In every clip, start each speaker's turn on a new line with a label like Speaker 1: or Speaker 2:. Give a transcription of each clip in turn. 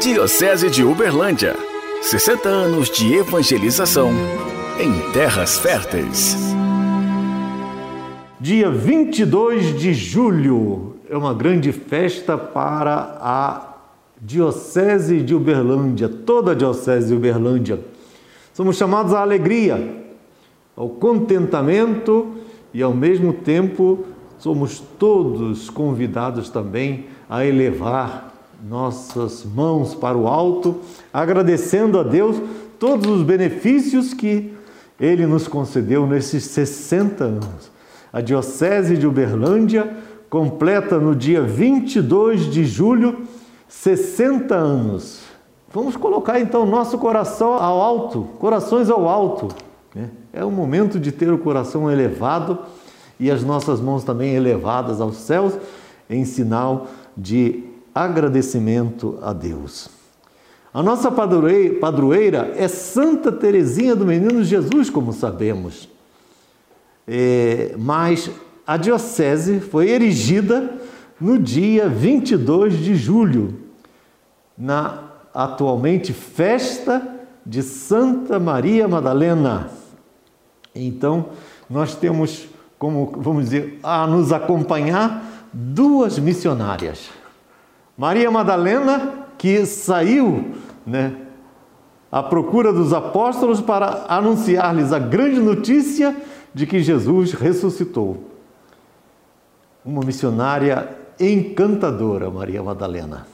Speaker 1: Diocese de Uberlândia. 60 anos de evangelização em terras férteis.
Speaker 2: Dia 22 de julho é uma grande festa para a Diocese de Uberlândia, toda a Diocese de Uberlândia. Somos chamados à alegria, ao contentamento e, ao mesmo tempo, somos todos convidados também a elevar nossas mãos para o alto, agradecendo a Deus todos os benefícios que Ele nos concedeu nesses 60 anos. A Diocese de Uberlândia completa no dia 22 de julho 60 anos. Vamos colocar então nosso coração ao alto, corações ao alto. Né? É o momento de ter o coração elevado e as nossas mãos também elevadas aos céus, em sinal de agradecimento a Deus. A nossa padroeira é Santa Teresinha do Menino Jesus, como sabemos. É, mas a diocese foi erigida no dia 22 de julho, na atualmente festa de Santa Maria Madalena. Então, nós temos como, vamos dizer, a nos acompanhar duas missionárias. Maria Madalena, que saiu né, à procura dos apóstolos para anunciar-lhes a grande notícia de que Jesus ressuscitou. Uma missionária encantadora, Maria Madalena.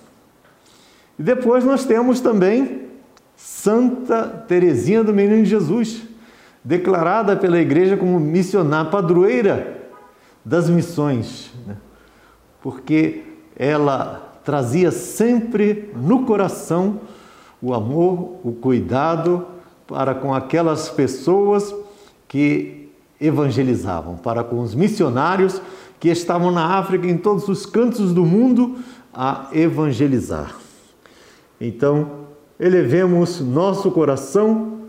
Speaker 2: E depois nós temos também Santa Teresinha do Menino Jesus, declarada pela igreja como missionária padroeira das missões, né? porque ela trazia sempre no coração o amor, o cuidado para com aquelas pessoas que evangelizavam, para com os missionários que estavam na África, em todos os cantos do mundo, a evangelizar. Então, elevemos nosso coração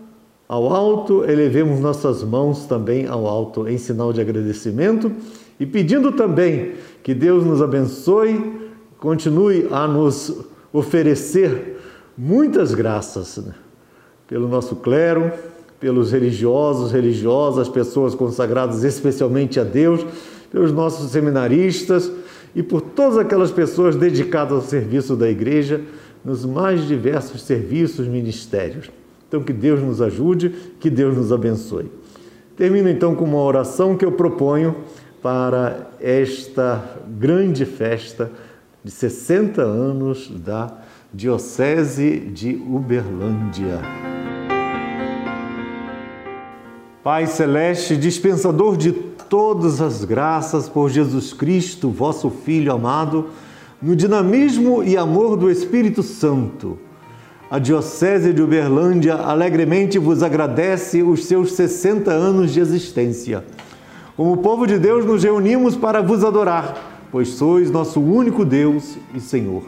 Speaker 2: ao alto, elevemos nossas mãos também ao alto em sinal de agradecimento e pedindo também que Deus nos abençoe continue a nos oferecer muitas graças né? pelo nosso clero, pelos religiosos, religiosas, pessoas consagradas especialmente a Deus, pelos nossos seminaristas e por todas aquelas pessoas dedicadas ao serviço da igreja nos mais diversos serviços, ministérios. Então, que Deus nos ajude, que Deus nos abençoe. Termino então com uma oração que eu proponho para esta grande festa de 60 anos da Diocese de Uberlândia. Pai Celeste, dispensador de todas as graças por Jesus Cristo, vosso Filho amado, no dinamismo e amor do Espírito Santo, a Diocese de Uberlândia alegremente vos agradece os seus 60 anos de existência. Como povo de Deus, nos reunimos para vos adorar pois sois nosso único Deus e Senhor.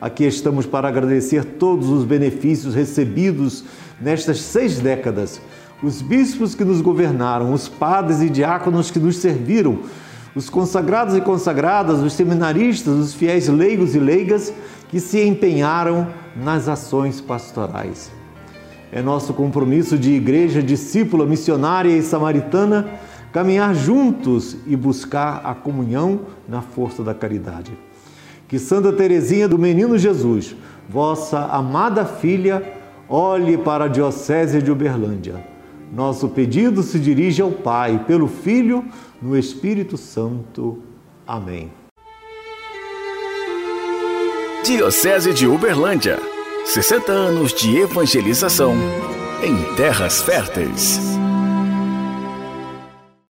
Speaker 2: Aqui estamos para agradecer todos os benefícios recebidos nestas seis décadas, os bispos que nos governaram, os padres e diáconos que nos serviram, os consagrados e consagradas, os seminaristas, os fiéis leigos e leigas que se empenharam nas ações pastorais. É nosso compromisso de igreja, discípula, missionária e samaritana caminhar juntos e buscar a comunhão na força da caridade. Que Santa Teresinha do Menino Jesus, vossa amada filha, olhe para a Diocese de Uberlândia. Nosso pedido se dirige ao Pai, pelo Filho, no Espírito Santo. Amém.
Speaker 1: Diocese de Uberlândia 60 anos de evangelização em terras férteis.